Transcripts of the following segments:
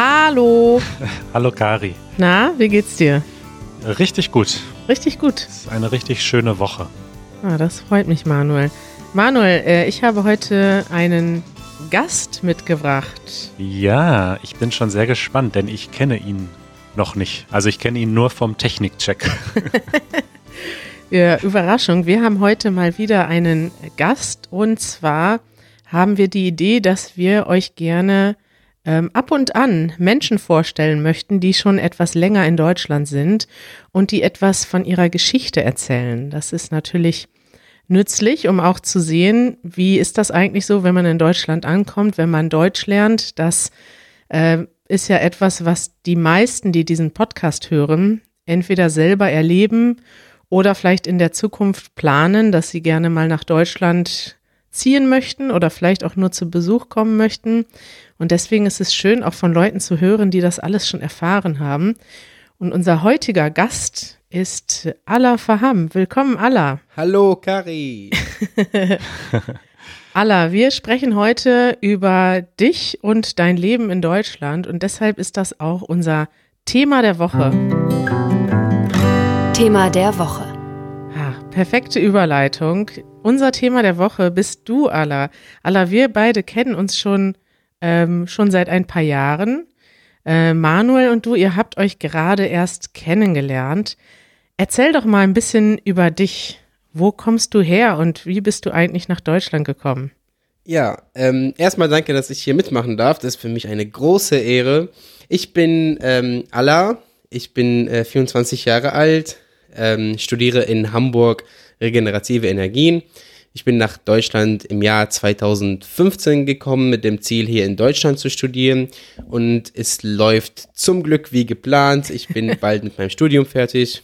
Hallo. Hallo Kari. Na, wie geht's dir? Richtig gut. Richtig gut. Es ist eine richtig schöne Woche. Ah, das freut mich, Manuel. Manuel, äh, ich habe heute einen Gast mitgebracht. Ja, ich bin schon sehr gespannt, denn ich kenne ihn noch nicht. Also ich kenne ihn nur vom Technikcheck. ja, Überraschung, wir haben heute mal wieder einen Gast und zwar haben wir die Idee, dass wir euch gerne ähm, ab und an Menschen vorstellen möchten, die schon etwas länger in Deutschland sind und die etwas von ihrer Geschichte erzählen. Das ist natürlich nützlich, um auch zu sehen, wie ist das eigentlich so, wenn man in Deutschland ankommt, wenn man Deutsch lernt. Das äh, ist ja etwas, was die meisten, die diesen Podcast hören, entweder selber erleben oder vielleicht in der Zukunft planen, dass sie gerne mal nach Deutschland ziehen möchten oder vielleicht auch nur zu Besuch kommen möchten. Und deswegen ist es schön, auch von Leuten zu hören, die das alles schon erfahren haben. Und unser heutiger Gast ist Allah Faham. Willkommen, Allah. Hallo, Kari. Allah, wir sprechen heute über dich und dein Leben in Deutschland und deshalb ist das auch unser Thema der Woche. Thema der Woche. Perfekte Überleitung. Unser Thema der Woche bist du, Allah. Allah, wir beide kennen uns schon, ähm, schon seit ein paar Jahren. Äh, Manuel und du, ihr habt euch gerade erst kennengelernt. Erzähl doch mal ein bisschen über dich. Wo kommst du her und wie bist du eigentlich nach Deutschland gekommen? Ja, ähm, erstmal danke, dass ich hier mitmachen darf. Das ist für mich eine große Ehre. Ich bin ähm, Allah, ich bin äh, 24 Jahre alt, ähm, studiere in Hamburg regenerative Energien. Ich bin nach Deutschland im Jahr 2015 gekommen mit dem Ziel, hier in Deutschland zu studieren. Und es läuft zum Glück wie geplant. Ich bin bald mit meinem Studium fertig.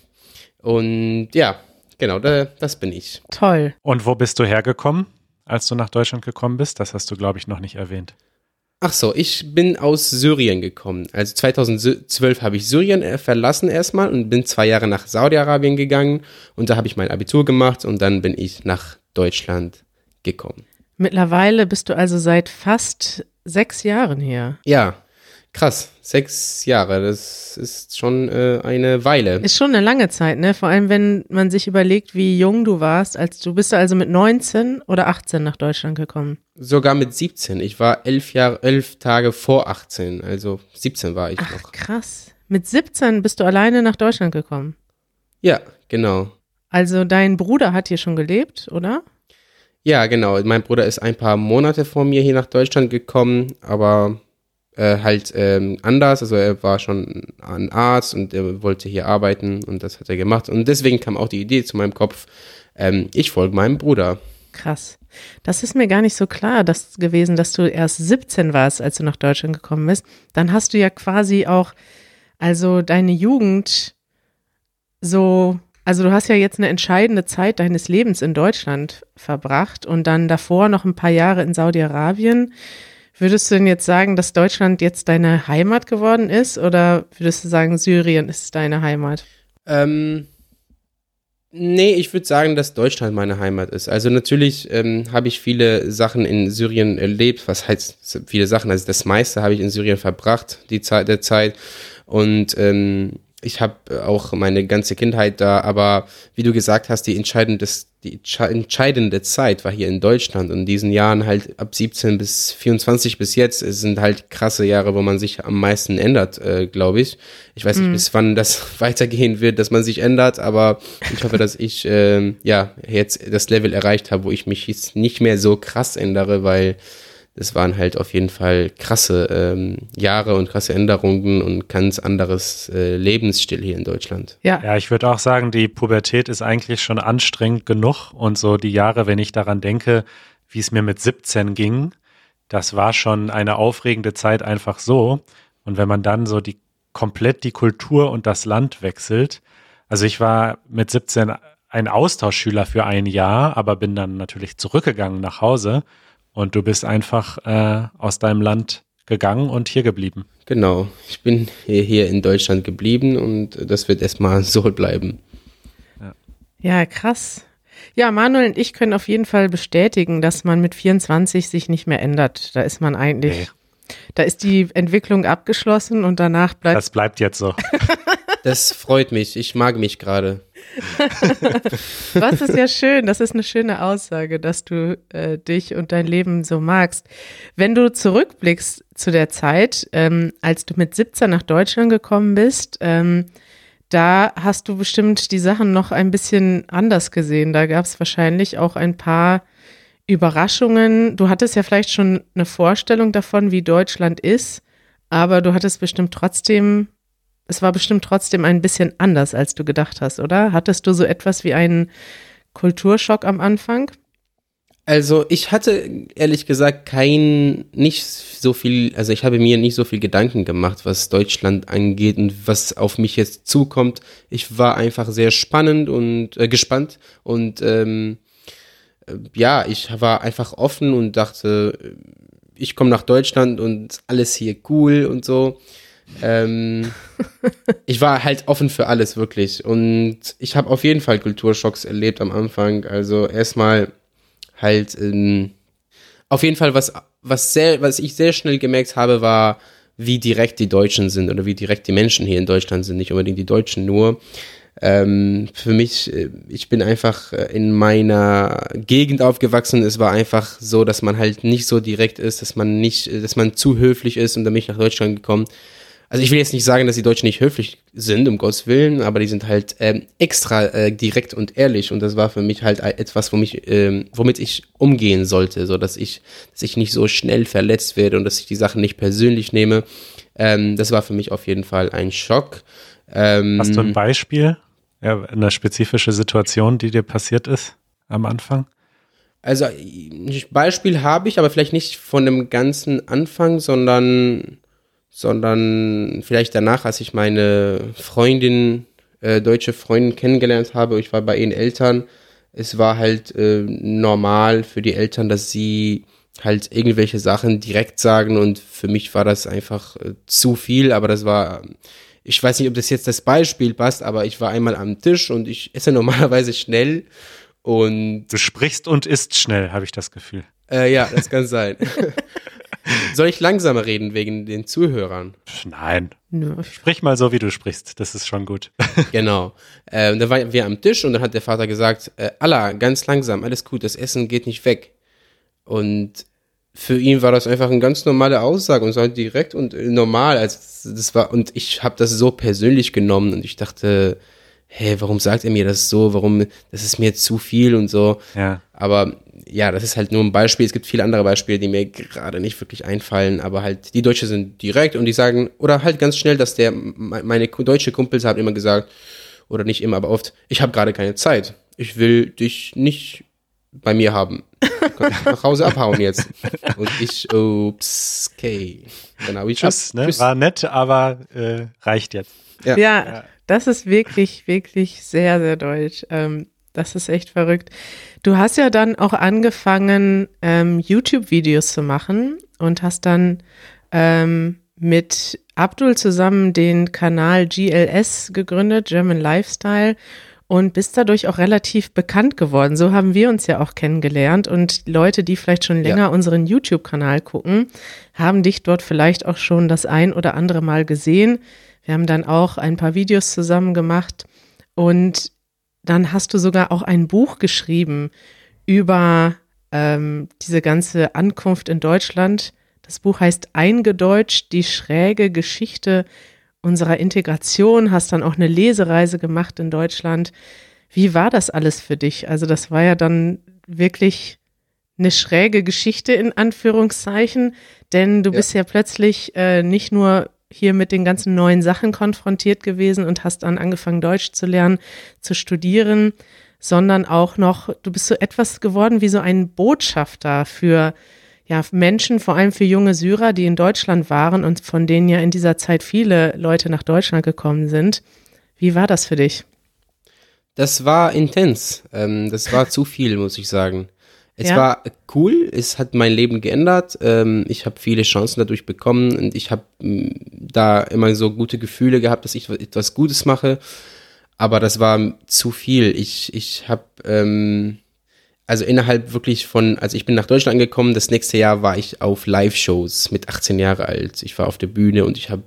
Und ja, genau, da, das bin ich. Toll. Und wo bist du hergekommen, als du nach Deutschland gekommen bist? Das hast du, glaube ich, noch nicht erwähnt. Ach so, ich bin aus Syrien gekommen. Also 2012 habe ich Syrien äh, verlassen erstmal und bin zwei Jahre nach Saudi-Arabien gegangen und da habe ich mein Abitur gemacht und dann bin ich nach Deutschland gekommen. Mittlerweile bist du also seit fast sechs Jahren hier. Ja, Krass, sechs Jahre, das ist schon äh, eine Weile. Ist schon eine lange Zeit, ne? Vor allem, wenn man sich überlegt, wie jung du warst, als du bist also mit 19 oder 18 nach Deutschland gekommen. Sogar mit 17. Ich war elf Jahre, elf Tage vor 18, also 17 war ich Ach, noch. Krass. Mit 17 bist du alleine nach Deutschland gekommen. Ja, genau. Also dein Bruder hat hier schon gelebt, oder? Ja, genau. Mein Bruder ist ein paar Monate vor mir hier nach Deutschland gekommen, aber äh, halt ähm, anders. Also er war schon ein Arzt und er wollte hier arbeiten und das hat er gemacht. Und deswegen kam auch die Idee zu meinem Kopf, ähm, ich folge meinem Bruder. Krass. Das ist mir gar nicht so klar dass, gewesen, dass du erst 17 warst, als du nach Deutschland gekommen bist. Dann hast du ja quasi auch, also deine Jugend so, also du hast ja jetzt eine entscheidende Zeit deines Lebens in Deutschland verbracht und dann davor noch ein paar Jahre in Saudi-Arabien. Würdest du denn jetzt sagen, dass Deutschland jetzt deine Heimat geworden ist oder würdest du sagen, Syrien ist deine Heimat? Ähm, nee, ich würde sagen, dass Deutschland meine Heimat ist. Also natürlich ähm, habe ich viele Sachen in Syrien erlebt. Was heißt viele Sachen? Also das meiste habe ich in Syrien verbracht, die Zeit der Zeit. Und ähm, ich habe auch meine ganze Kindheit da, aber wie du gesagt hast, die entscheidende, die entscheidende Zeit war hier in Deutschland und in diesen Jahren halt ab 17 bis 24 bis jetzt sind halt krasse Jahre, wo man sich am meisten ändert, äh, glaube ich. Ich weiß nicht, mhm. bis wann das weitergehen wird, dass man sich ändert, aber ich hoffe, dass ich äh, ja jetzt das Level erreicht habe, wo ich mich jetzt nicht mehr so krass ändere, weil es waren halt auf jeden Fall krasse ähm, Jahre und krasse Änderungen und ganz anderes äh, Lebensstil hier in Deutschland. Ja, ja ich würde auch sagen, die Pubertät ist eigentlich schon anstrengend genug und so die Jahre, wenn ich daran denke, wie es mir mit 17 ging, das war schon eine aufregende Zeit einfach so. Und wenn man dann so die komplett die Kultur und das Land wechselt, also ich war mit 17 ein Austauschschüler für ein Jahr, aber bin dann natürlich zurückgegangen nach Hause und du bist einfach äh, aus deinem Land gegangen und hier geblieben. Genau, ich bin hier, hier in Deutschland geblieben und das wird erstmal so bleiben. Ja. ja, krass. Ja, Manuel und ich können auf jeden Fall bestätigen, dass man mit 24 sich nicht mehr ändert. Da ist man eigentlich, Da ist die Entwicklung abgeschlossen und danach bleibt. Das bleibt jetzt so. Das freut mich. Ich mag mich gerade. Was ist ja schön. Das ist eine schöne Aussage, dass du äh, dich und dein Leben so magst. Wenn du zurückblickst zu der Zeit, ähm, als du mit 17 nach Deutschland gekommen bist, ähm, da hast du bestimmt die Sachen noch ein bisschen anders gesehen. Da gab es wahrscheinlich auch ein paar Überraschungen. Du hattest ja vielleicht schon eine Vorstellung davon, wie Deutschland ist, aber du hattest bestimmt trotzdem, es war bestimmt trotzdem ein bisschen anders, als du gedacht hast, oder? Hattest du so etwas wie einen Kulturschock am Anfang? Also ich hatte ehrlich gesagt kein, nicht so viel, also ich habe mir nicht so viel Gedanken gemacht, was Deutschland angeht und was auf mich jetzt zukommt. Ich war einfach sehr spannend und äh, gespannt und ähm, äh, ja, ich war einfach offen und dachte, ich komme nach Deutschland und alles hier cool und so. Ähm, ich war halt offen für alles wirklich. Und ich habe auf jeden Fall Kulturschocks erlebt am Anfang. Also erstmal halt ähm, auf jeden Fall was was sehr was ich sehr schnell gemerkt habe war wie direkt die Deutschen sind oder wie direkt die Menschen hier in Deutschland sind. Nicht unbedingt die Deutschen nur. Ähm, für mich äh, ich bin einfach äh, in meiner Gegend aufgewachsen. Es war einfach so dass man halt nicht so direkt ist dass man nicht dass man zu höflich ist und dann bin ich nach Deutschland gekommen also ich will jetzt nicht sagen, dass die Deutschen nicht höflich sind, um Gottes Willen, aber die sind halt ähm, extra äh, direkt und ehrlich und das war für mich halt etwas, womit, ähm, womit ich umgehen sollte, so dass ich, dass ich nicht so schnell verletzt werde und dass ich die Sachen nicht persönlich nehme. Ähm, das war für mich auf jeden Fall ein Schock. Ähm, Hast du ein Beispiel? Ja, eine spezifische Situation, die dir passiert ist am Anfang? Also ein Beispiel habe ich, aber vielleicht nicht von dem ganzen Anfang, sondern sondern vielleicht danach, als ich meine Freundin, äh, deutsche Freundin kennengelernt habe, ich war bei ihren Eltern, es war halt äh, normal für die Eltern, dass sie halt irgendwelche Sachen direkt sagen und für mich war das einfach äh, zu viel, aber das war, ich weiß nicht, ob das jetzt das Beispiel passt, aber ich war einmal am Tisch und ich esse normalerweise schnell und... Du sprichst und isst schnell, habe ich das Gefühl. Äh, ja, das kann sein. Soll ich langsamer reden wegen den Zuhörern? Nein. Nö. Sprich mal so, wie du sprichst. Das ist schon gut. genau. Äh, da waren wir am Tisch und dann hat der Vater gesagt, äh, Allah, ganz langsam, alles gut, das Essen geht nicht weg. Und für ihn war das einfach eine ganz normale Aussage und so halt direkt und normal. Also das war und ich habe das so persönlich genommen und ich dachte, hey, warum sagt er mir das so? Warum, das ist mir zu viel und so. Ja. Aber ja, das ist halt nur ein Beispiel. Es gibt viele andere Beispiele, die mir gerade nicht wirklich einfallen, aber halt die Deutsche sind direkt und die sagen, oder halt ganz schnell, dass der, meine deutsche Kumpels haben immer gesagt, oder nicht immer, aber oft, ich habe gerade keine Zeit. Ich will dich nicht bei mir haben. nach Hause abhauen jetzt. Und ich, ups, okay. Dann habe ich Tschüss, ne? Tschüss. War nett, aber äh, reicht jetzt. Ja. ja. Das ist wirklich, wirklich sehr, sehr deutsch. Ähm, das ist echt verrückt. Du hast ja dann auch angefangen, ähm, YouTube-Videos zu machen und hast dann ähm, mit Abdul zusammen den Kanal GLS gegründet, German Lifestyle, und bist dadurch auch relativ bekannt geworden. So haben wir uns ja auch kennengelernt und Leute, die vielleicht schon länger ja. unseren YouTube-Kanal gucken, haben dich dort vielleicht auch schon das ein oder andere Mal gesehen. Wir haben dann auch ein paar Videos zusammen gemacht und dann hast du sogar auch ein Buch geschrieben über ähm, diese ganze Ankunft in Deutschland. Das Buch heißt Eingedeutscht, die schräge Geschichte unserer Integration, hast dann auch eine Lesereise gemacht in Deutschland. Wie war das alles für dich? Also das war ja dann wirklich eine schräge Geschichte in Anführungszeichen, denn du ja. bist ja plötzlich äh, nicht nur hier mit den ganzen neuen Sachen konfrontiert gewesen und hast dann angefangen, Deutsch zu lernen, zu studieren, sondern auch noch, du bist so etwas geworden wie so ein Botschafter für ja, Menschen, vor allem für junge Syrer, die in Deutschland waren und von denen ja in dieser Zeit viele Leute nach Deutschland gekommen sind. Wie war das für dich? Das war intens. Ähm, das war zu viel, muss ich sagen. Es ja. war cool, es hat mein Leben geändert. Ähm, ich habe viele Chancen dadurch bekommen und ich habe mm, da immer so gute Gefühle gehabt, dass ich etwas Gutes mache. Aber das war zu viel. Ich, ich habe, ähm, also innerhalb wirklich von, also ich bin nach Deutschland angekommen, das nächste Jahr war ich auf Live-Shows mit 18 Jahre alt. Ich war auf der Bühne und ich habe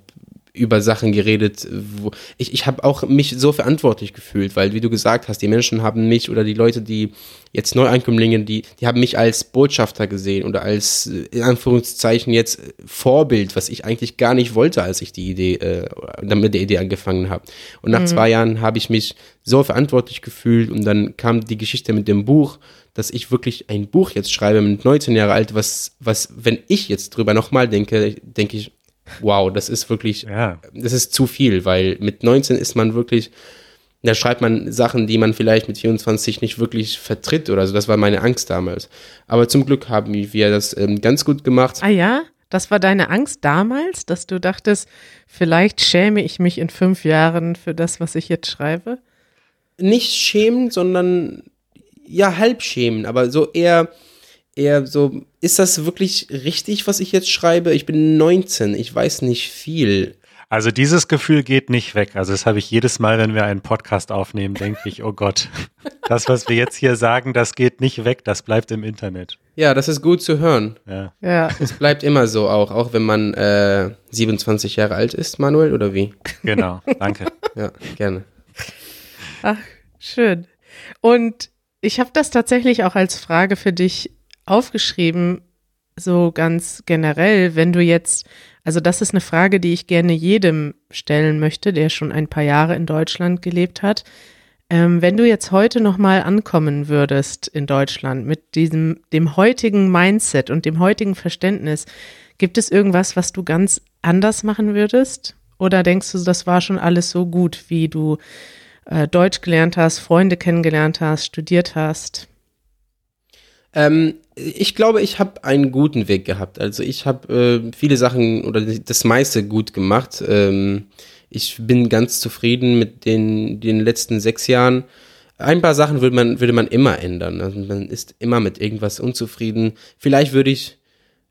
über Sachen geredet, wo ich, ich habe auch mich so verantwortlich gefühlt, weil wie du gesagt hast, die Menschen haben mich oder die Leute, die jetzt Neuankömmlinge, die, die haben mich als Botschafter gesehen oder als in Anführungszeichen jetzt Vorbild, was ich eigentlich gar nicht wollte, als ich die Idee, äh, damit der Idee angefangen habe. Und nach mhm. zwei Jahren habe ich mich so verantwortlich gefühlt und dann kam die Geschichte mit dem Buch, dass ich wirklich ein Buch jetzt schreibe mit 19 Jahre alt, was, was, wenn ich jetzt drüber nochmal denke, denke ich, wow, das ist wirklich, ja. das ist zu viel, weil mit 19 ist man wirklich, da schreibt man Sachen, die man vielleicht mit 24 nicht wirklich vertritt oder so. Das war meine Angst damals. Aber zum Glück haben wir das ähm, ganz gut gemacht. Ah ja? Das war deine Angst damals, dass du dachtest, vielleicht schäme ich mich in fünf Jahren für das, was ich jetzt schreibe? Nicht schämen, sondern ja, halb schämen, aber so eher eher so, ist das wirklich richtig, was ich jetzt schreibe? Ich bin 19, ich weiß nicht viel. Also dieses Gefühl geht nicht weg. Also das habe ich jedes Mal, wenn wir einen Podcast aufnehmen, denke ich, oh Gott, das, was wir jetzt hier sagen, das geht nicht weg, das bleibt im Internet. Ja, das ist gut zu hören. Ja. ja. Es bleibt immer so auch, auch wenn man äh, 27 Jahre alt ist, Manuel, oder wie? Genau, danke. ja, gerne. Ach, schön. Und ich habe das tatsächlich auch als Frage für dich aufgeschrieben, so ganz generell, wenn du jetzt, also das ist eine Frage, die ich gerne jedem stellen möchte, der schon ein paar Jahre in Deutschland gelebt hat. Ähm, wenn du jetzt heute nochmal ankommen würdest in Deutschland mit diesem, dem heutigen Mindset und dem heutigen Verständnis, gibt es irgendwas, was du ganz anders machen würdest? Oder denkst du, das war schon alles so gut, wie du äh, Deutsch gelernt hast, Freunde kennengelernt hast, studiert hast? Ähm, ich glaube, ich habe einen guten Weg gehabt. Also ich habe äh, viele Sachen oder das meiste gut gemacht. Ähm, ich bin ganz zufrieden mit den, den letzten sechs Jahren. Ein paar Sachen würde man, würde man immer ändern. Also man ist immer mit irgendwas unzufrieden. Vielleicht würde ich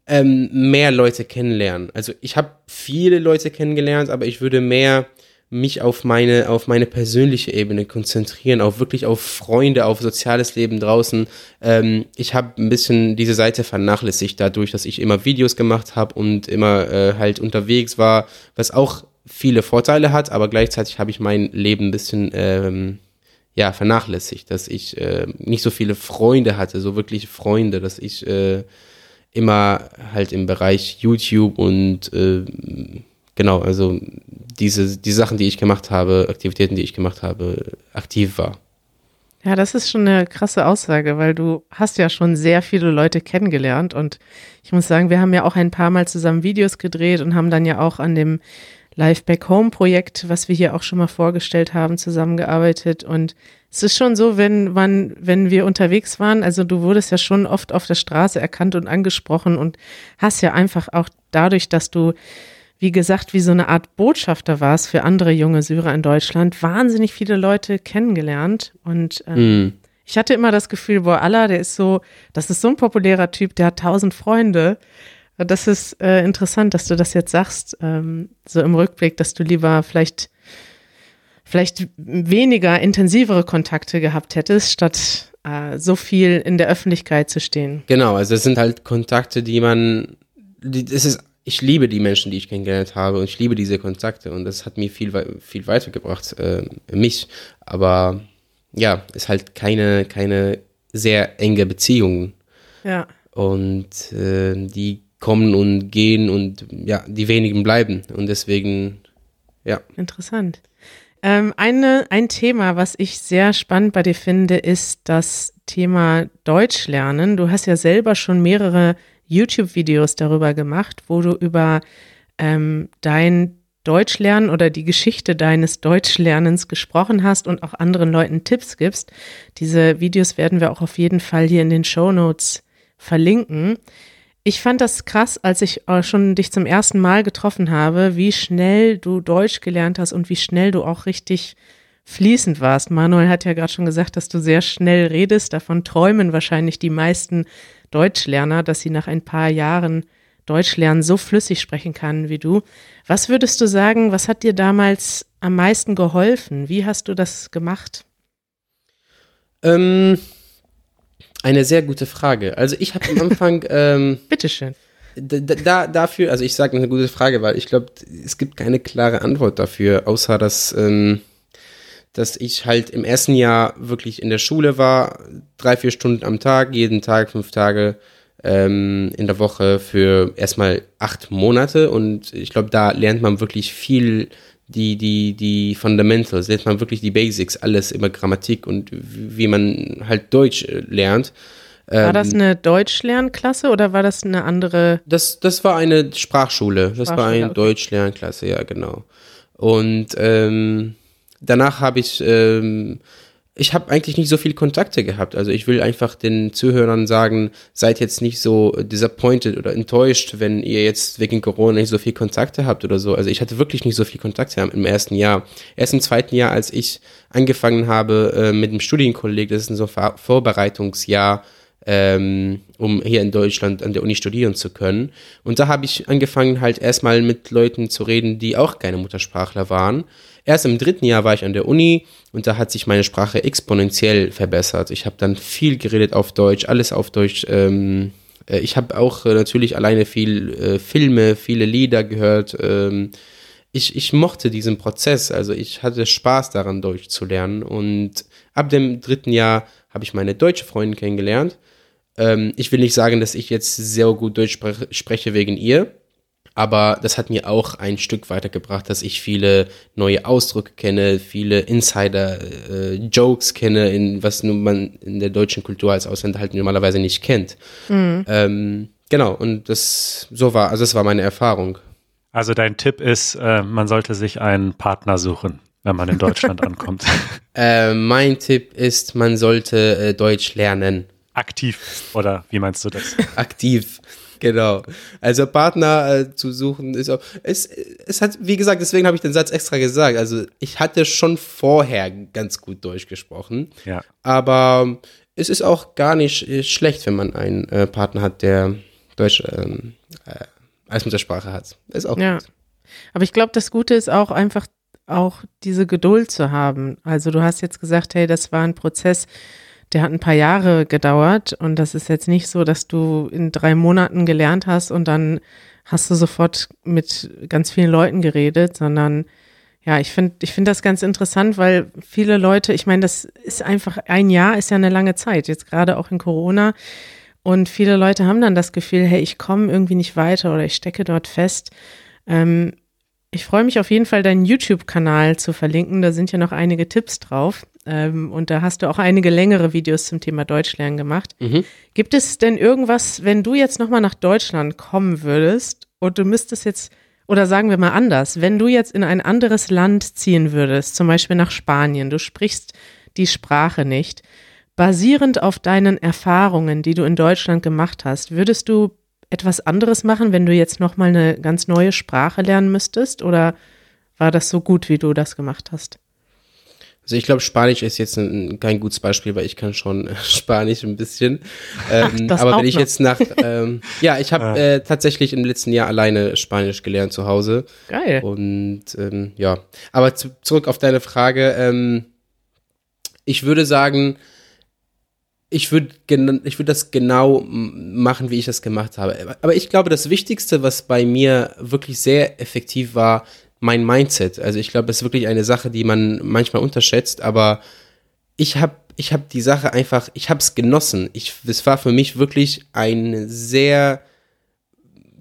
ähm, mehr Leute kennenlernen. Also ich habe viele Leute kennengelernt, aber ich würde mehr mich auf meine, auf meine persönliche Ebene konzentrieren, auf wirklich auf Freunde, auf soziales Leben draußen. Ähm, ich habe ein bisschen diese Seite vernachlässigt dadurch, dass ich immer Videos gemacht habe und immer äh, halt unterwegs war, was auch viele Vorteile hat, aber gleichzeitig habe ich mein Leben ein bisschen ähm, ja, vernachlässigt, dass ich äh, nicht so viele Freunde hatte, so wirklich Freunde, dass ich äh, immer halt im Bereich YouTube und äh, genau, also diese, die Sachen, die ich gemacht habe, Aktivitäten, die ich gemacht habe, aktiv war. Ja, das ist schon eine krasse Aussage, weil du hast ja schon sehr viele Leute kennengelernt und ich muss sagen, wir haben ja auch ein paar Mal zusammen Videos gedreht und haben dann ja auch an dem Live Back Home Projekt, was wir hier auch schon mal vorgestellt haben, zusammengearbeitet und es ist schon so, wenn man, wenn wir unterwegs waren, also du wurdest ja schon oft auf der Straße erkannt und angesprochen und hast ja einfach auch dadurch, dass du wie gesagt, wie so eine Art Botschafter war es für andere junge Syrer in Deutschland, wahnsinnig viele Leute kennengelernt. Und ähm, mm. ich hatte immer das Gefühl, boah, Allah, der ist so, das ist so ein populärer Typ, der hat tausend Freunde. Das ist äh, interessant, dass du das jetzt sagst, ähm, so im Rückblick, dass du lieber vielleicht, vielleicht weniger intensivere Kontakte gehabt hättest, statt äh, so viel in der Öffentlichkeit zu stehen. Genau, also es sind halt Kontakte, die man, die, es ist ich liebe die Menschen, die ich kennengelernt habe und ich liebe diese Kontakte und das hat mir viel, viel weitergebracht, äh, mich. Aber ja, ist halt keine, keine sehr enge Beziehung. Ja. Und äh, die kommen und gehen und ja, die wenigen bleiben. Und deswegen, ja. Interessant. Ähm, eine, ein Thema, was ich sehr spannend bei dir finde, ist das Thema Deutsch lernen. Du hast ja selber schon mehrere YouTube-Videos darüber gemacht, wo du über ähm, dein Deutschlernen oder die Geschichte deines Deutschlernens gesprochen hast und auch anderen Leuten Tipps gibst. Diese Videos werden wir auch auf jeden Fall hier in den Show Notes verlinken. Ich fand das krass, als ich schon dich zum ersten Mal getroffen habe, wie schnell du Deutsch gelernt hast und wie schnell du auch richtig fließend warst. Manuel hat ja gerade schon gesagt, dass du sehr schnell redest. Davon träumen wahrscheinlich die meisten Deutschlerner, dass sie nach ein paar Jahren Deutsch lernen so flüssig sprechen kann wie du. Was würdest du sagen, was hat dir damals am meisten geholfen? Wie hast du das gemacht? Ähm, Eine sehr gute Frage. Also ich habe am Anfang. Ähm, Bitteschön. Da, dafür, also ich sage eine gute Frage, weil ich glaube, es gibt keine klare Antwort dafür, außer dass, ähm, dass ich halt im ersten Jahr wirklich in der Schule war, drei, vier Stunden am Tag, jeden Tag, fünf Tage ähm, in der Woche für erstmal acht Monate und ich glaube, da lernt man wirklich viel die, die, die Fundamentals, lernt man wirklich die Basics, alles immer Grammatik und wie man halt Deutsch äh, lernt. War das ähm, eine Deutschlernklasse oder war das eine andere? Das, das war eine Sprachschule. Das Sprachschule, war eine okay. Deutschlernklasse, ja, genau. Und ähm, danach habe ich ähm, ich habe eigentlich nicht so viel Kontakte gehabt. Also ich will einfach den Zuhörern sagen, seid jetzt nicht so disappointed oder enttäuscht, wenn ihr jetzt wegen Corona nicht so viel Kontakte habt oder so. Also ich hatte wirklich nicht so viel Kontakte im ersten Jahr. Erst im zweiten Jahr, als ich angefangen habe äh, mit dem Studienkolleg, das ist ein so Vorbereitungsjahr, ähm, um hier in Deutschland an der Uni studieren zu können. Und da habe ich angefangen halt erstmal mit Leuten zu reden, die auch keine Muttersprachler waren. Erst im dritten Jahr war ich an der Uni und da hat sich meine Sprache exponentiell verbessert. Ich habe dann viel geredet auf Deutsch, alles auf Deutsch. Ähm, äh, ich habe auch äh, natürlich alleine viel äh, Filme, viele Lieder gehört. Ähm, ich, ich mochte diesen Prozess, also ich hatte Spaß daran, Deutsch zu lernen. Und ab dem dritten Jahr habe ich meine deutsche Freundin kennengelernt. Ähm, ich will nicht sagen, dass ich jetzt sehr gut Deutsch spreche wegen ihr aber das hat mir auch ein Stück weitergebracht, dass ich viele neue Ausdrücke kenne, viele Insider-Jokes äh, kenne, in, was nun man in der deutschen Kultur als Ausländer halt normalerweise nicht kennt. Mhm. Ähm, genau, und das so war, also das war meine Erfahrung. Also dein Tipp ist, äh, man sollte sich einen Partner suchen, wenn man in Deutschland ankommt. Äh, mein Tipp ist, man sollte äh, Deutsch lernen. Aktiv, oder wie meinst du das? Aktiv. Genau. Also Partner äh, zu suchen ist auch. Es, es hat, wie gesagt, deswegen habe ich den Satz extra gesagt. Also ich hatte schon vorher ganz gut Deutsch gesprochen. Ja. Aber es ist auch gar nicht äh, schlecht, wenn man einen äh, Partner hat, der Deutsch ähm, äh, als Muttersprache hat. Ist auch ja. gut. Aber ich glaube, das Gute ist auch einfach auch diese Geduld zu haben. Also du hast jetzt gesagt, hey, das war ein Prozess, der hat ein paar Jahre gedauert und das ist jetzt nicht so, dass du in drei Monaten gelernt hast und dann hast du sofort mit ganz vielen Leuten geredet, sondern ja, ich finde, ich finde das ganz interessant, weil viele Leute, ich meine, das ist einfach, ein Jahr ist ja eine lange Zeit, jetzt gerade auch in Corona. Und viele Leute haben dann das Gefühl, hey, ich komme irgendwie nicht weiter oder ich stecke dort fest. Ähm, ich freue mich auf jeden Fall, deinen YouTube-Kanal zu verlinken. Da sind ja noch einige Tipps drauf. Ähm, und da hast du auch einige längere Videos zum Thema Deutschlernen gemacht. Mhm. Gibt es denn irgendwas, wenn du jetzt nochmal nach Deutschland kommen würdest und du müsstest jetzt, oder sagen wir mal anders, wenn du jetzt in ein anderes Land ziehen würdest, zum Beispiel nach Spanien, du sprichst die Sprache nicht, basierend auf deinen Erfahrungen, die du in Deutschland gemacht hast, würdest du etwas anderes machen, wenn du jetzt nochmal eine ganz neue Sprache lernen müsstest? Oder war das so gut, wie du das gemacht hast? Also ich glaube, Spanisch ist jetzt ein, kein gutes Beispiel, weil ich kann schon Spanisch ein bisschen. Ähm, Ach, aber wenn ich noch. jetzt nach, ähm, ja, ich habe äh, tatsächlich im letzten Jahr alleine Spanisch gelernt zu Hause. Geil. Und ähm, ja, aber zu, zurück auf deine Frage. Ähm, ich würde sagen, ich würde ich würde das genau machen, wie ich das gemacht habe. Aber ich glaube, das Wichtigste, was bei mir wirklich sehr effektiv war, mein Mindset. Also ich glaube, das ist wirklich eine Sache, die man manchmal unterschätzt, aber ich habe ich hab die Sache einfach, ich habe es genossen. Ich, es war für mich wirklich ein sehr,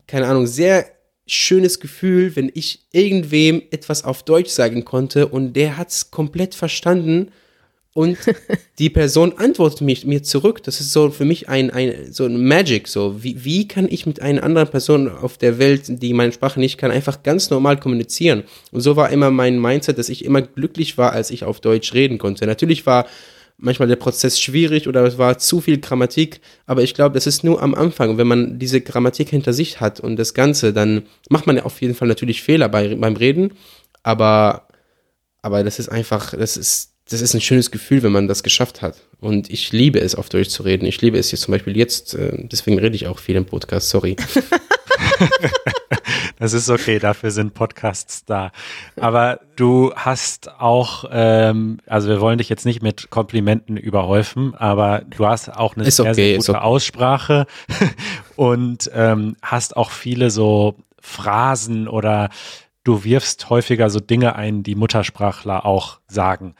keine Ahnung, sehr schönes Gefühl, wenn ich irgendwem etwas auf Deutsch sagen konnte und der hat es komplett verstanden und die Person antwortet mich, mir zurück. Das ist so für mich ein, ein so ein Magic. So wie, wie kann ich mit einer anderen Person auf der Welt, die meine Sprache nicht kann, einfach ganz normal kommunizieren? Und so war immer mein Mindset, dass ich immer glücklich war, als ich auf Deutsch reden konnte. Natürlich war manchmal der Prozess schwierig oder es war zu viel Grammatik, aber ich glaube, das ist nur am Anfang. Wenn man diese Grammatik hinter sich hat und das Ganze, dann macht man auf jeden Fall natürlich Fehler bei, beim Reden, aber, aber das ist einfach, das ist das ist ein schönes Gefühl, wenn man das geschafft hat. Und ich liebe es, auf Deutsch zu reden. Ich liebe es jetzt zum Beispiel jetzt, äh, deswegen rede ich auch viel im Podcast, sorry. das ist okay, dafür sind Podcasts da. Aber du hast auch, ähm, also wir wollen dich jetzt nicht mit Komplimenten überhäufen, aber du hast auch eine ist sehr, okay, sehr gute okay. Aussprache und ähm, hast auch viele so Phrasen oder du wirfst häufiger so Dinge ein, die Muttersprachler auch sagen.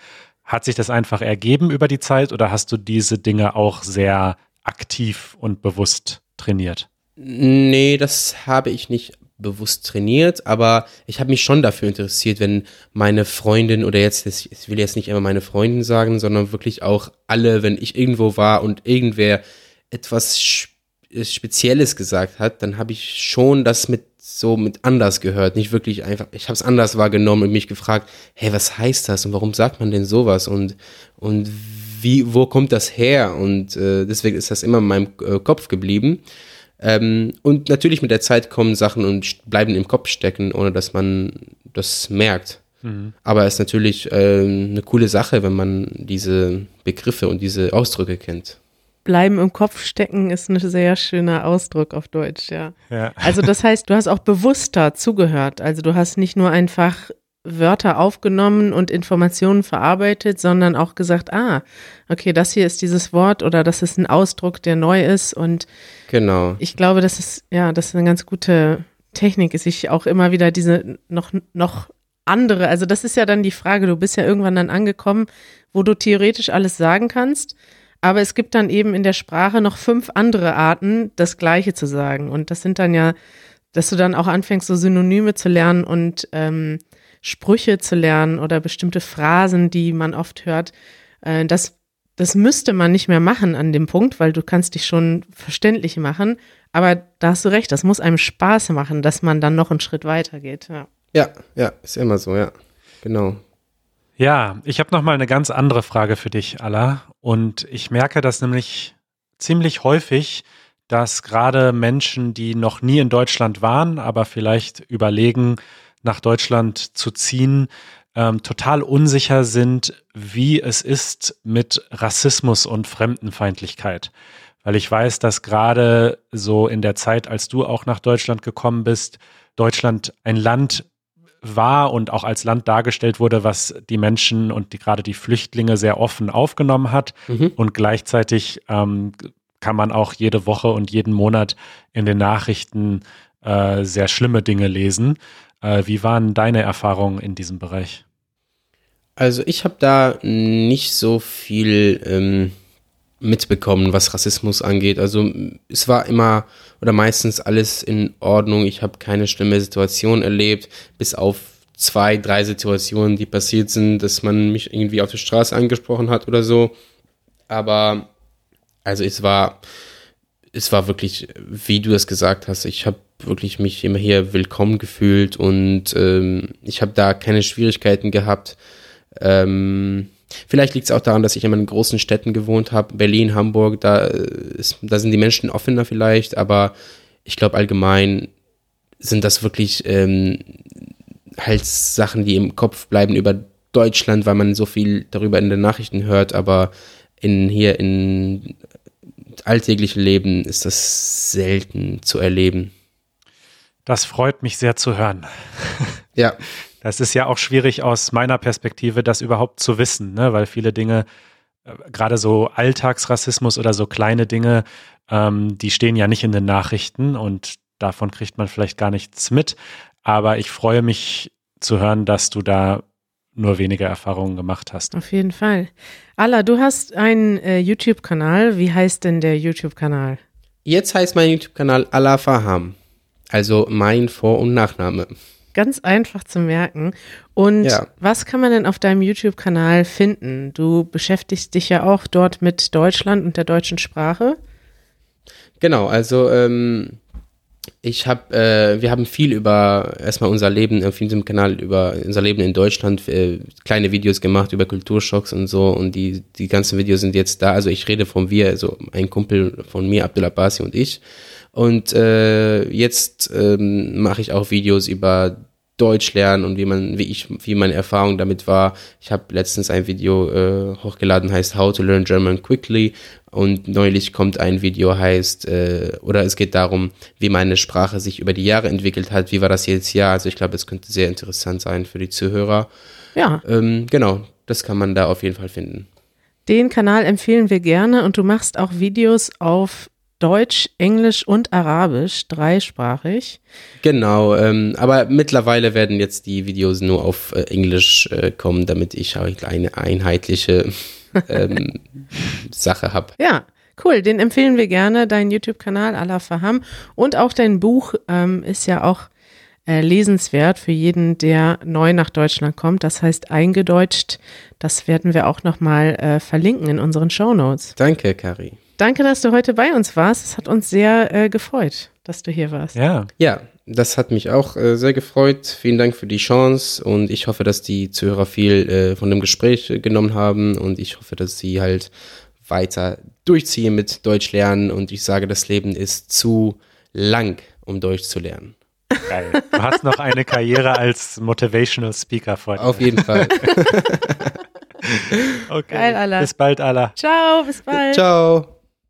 Hat sich das einfach ergeben über die Zeit oder hast du diese Dinge auch sehr aktiv und bewusst trainiert? Nee, das habe ich nicht bewusst trainiert, aber ich habe mich schon dafür interessiert, wenn meine Freundin oder jetzt, ich will jetzt nicht immer meine Freundin sagen, sondern wirklich auch alle, wenn ich irgendwo war und irgendwer etwas Spezielles gesagt hat, dann habe ich schon das mit so mit anders gehört, nicht wirklich einfach, ich habe es anders wahrgenommen und mich gefragt, hey, was heißt das und warum sagt man denn sowas und, und wie, wo kommt das her und äh, deswegen ist das immer in meinem äh, Kopf geblieben. Ähm, und natürlich mit der Zeit kommen Sachen und bleiben im Kopf stecken, ohne dass man das merkt. Mhm. Aber es ist natürlich äh, eine coole Sache, wenn man diese Begriffe und diese Ausdrücke kennt bleiben im Kopf stecken ist ein sehr schöner Ausdruck auf Deutsch, ja. ja. Also das heißt, du hast auch bewusster zugehört. Also du hast nicht nur einfach Wörter aufgenommen und Informationen verarbeitet, sondern auch gesagt, ah, okay, das hier ist dieses Wort oder das ist ein Ausdruck, der neu ist. Und genau. ich glaube, das ist, ja, das ist eine ganz gute Technik, sich auch immer wieder diese noch, noch andere, also das ist ja dann die Frage, du bist ja irgendwann dann angekommen, wo du theoretisch alles sagen kannst, aber es gibt dann eben in der Sprache noch fünf andere Arten, das Gleiche zu sagen. Und das sind dann ja, dass du dann auch anfängst, so Synonyme zu lernen und ähm, Sprüche zu lernen oder bestimmte Phrasen, die man oft hört. Äh, das, das müsste man nicht mehr machen an dem Punkt, weil du kannst dich schon verständlich machen. Aber da hast du recht, das muss einem Spaß machen, dass man dann noch einen Schritt weiter geht. Ja, ja, ja ist immer so, ja. Genau. Ja, ich habe noch mal eine ganz andere Frage für dich, Alla. Und ich merke das nämlich ziemlich häufig, dass gerade Menschen, die noch nie in Deutschland waren, aber vielleicht überlegen, nach Deutschland zu ziehen, ähm, total unsicher sind, wie es ist mit Rassismus und Fremdenfeindlichkeit. Weil ich weiß, dass gerade so in der Zeit, als du auch nach Deutschland gekommen bist, Deutschland ein Land war und auch als Land dargestellt wurde, was die Menschen und die, gerade die Flüchtlinge sehr offen aufgenommen hat. Mhm. Und gleichzeitig ähm, kann man auch jede Woche und jeden Monat in den Nachrichten äh, sehr schlimme Dinge lesen. Äh, wie waren deine Erfahrungen in diesem Bereich? Also ich habe da nicht so viel ähm, mitbekommen, was Rassismus angeht. Also es war immer oder meistens alles in Ordnung. Ich habe keine schlimme Situation erlebt, bis auf zwei, drei Situationen, die passiert sind, dass man mich irgendwie auf der Straße angesprochen hat oder so. Aber also es war, es war wirklich, wie du es gesagt hast, ich habe wirklich mich immer hier willkommen gefühlt und ähm, ich habe da keine Schwierigkeiten gehabt. Ähm, Vielleicht liegt es auch daran, dass ich immer in großen Städten gewohnt habe, Berlin, Hamburg, da, ist, da sind die Menschen offener vielleicht, aber ich glaube allgemein sind das wirklich ähm, halt Sachen, die im Kopf bleiben über Deutschland, weil man so viel darüber in den Nachrichten hört, aber in hier in alltäglichen Leben ist das selten zu erleben. Das freut mich sehr zu hören. Ja. Das ist ja auch schwierig aus meiner Perspektive, das überhaupt zu wissen, ne? weil viele Dinge, äh, gerade so Alltagsrassismus oder so kleine Dinge, ähm, die stehen ja nicht in den Nachrichten und davon kriegt man vielleicht gar nichts mit. Aber ich freue mich zu hören, dass du da nur wenige Erfahrungen gemacht hast. Auf jeden Fall. Alla, du hast einen äh, YouTube-Kanal. Wie heißt denn der YouTube-Kanal? Jetzt heißt mein YouTube-Kanal Alla Faham. Also mein Vor- und Nachname ganz einfach zu merken. Und ja. was kann man denn auf deinem YouTube-Kanal finden? Du beschäftigst dich ja auch dort mit Deutschland und der deutschen Sprache. Genau, also ähm, ich habe, äh, wir haben viel über erstmal unser Leben auf diesem Kanal über unser Leben in Deutschland äh, kleine Videos gemacht über Kulturschocks und so und die die ganzen Videos sind jetzt da. Also ich rede von wir, also ein Kumpel von mir, Abdullah Basi und ich. Und äh, jetzt ähm, mache ich auch Videos über Deutsch lernen und wie man, wie ich, wie meine Erfahrung damit war. Ich habe letztens ein Video äh, hochgeladen, heißt How to Learn German Quickly und neulich kommt ein Video, heißt, äh, oder es geht darum, wie meine Sprache sich über die Jahre entwickelt hat. Wie war das jedes Jahr? Also ich glaube, es könnte sehr interessant sein für die Zuhörer. Ja. Ähm, genau, das kann man da auf jeden Fall finden. Den Kanal empfehlen wir gerne und du machst auch Videos auf Deutsch, Englisch und Arabisch, dreisprachig. Genau, ähm, aber mittlerweile werden jetzt die Videos nur auf äh, Englisch äh, kommen, damit ich halt eine einheitliche ähm, Sache habe. Ja, cool. Den empfehlen wir gerne, deinen YouTube-Kanal Allah Faham. Und auch dein Buch ähm, ist ja auch äh, lesenswert für jeden, der neu nach Deutschland kommt. Das heißt eingedeutscht. Das werden wir auch nochmal äh, verlinken in unseren Show Notes. Danke, Kari. Danke, dass du heute bei uns warst. Es hat uns sehr äh, gefreut, dass du hier warst. Ja. Ja, das hat mich auch äh, sehr gefreut. Vielen Dank für die Chance und ich hoffe, dass die Zuhörer viel äh, von dem Gespräch äh, genommen haben und ich hoffe, dass sie halt weiter durchziehen mit Deutsch lernen und ich sage, das Leben ist zu lang, um Deutsch zu lernen. Geil. Du hast noch eine Karriere als Motivational Speaker vor dir. Auf jeden Fall. Okay. Geil, Allah. Bis bald, Allah. Ciao, bis bald. Ciao.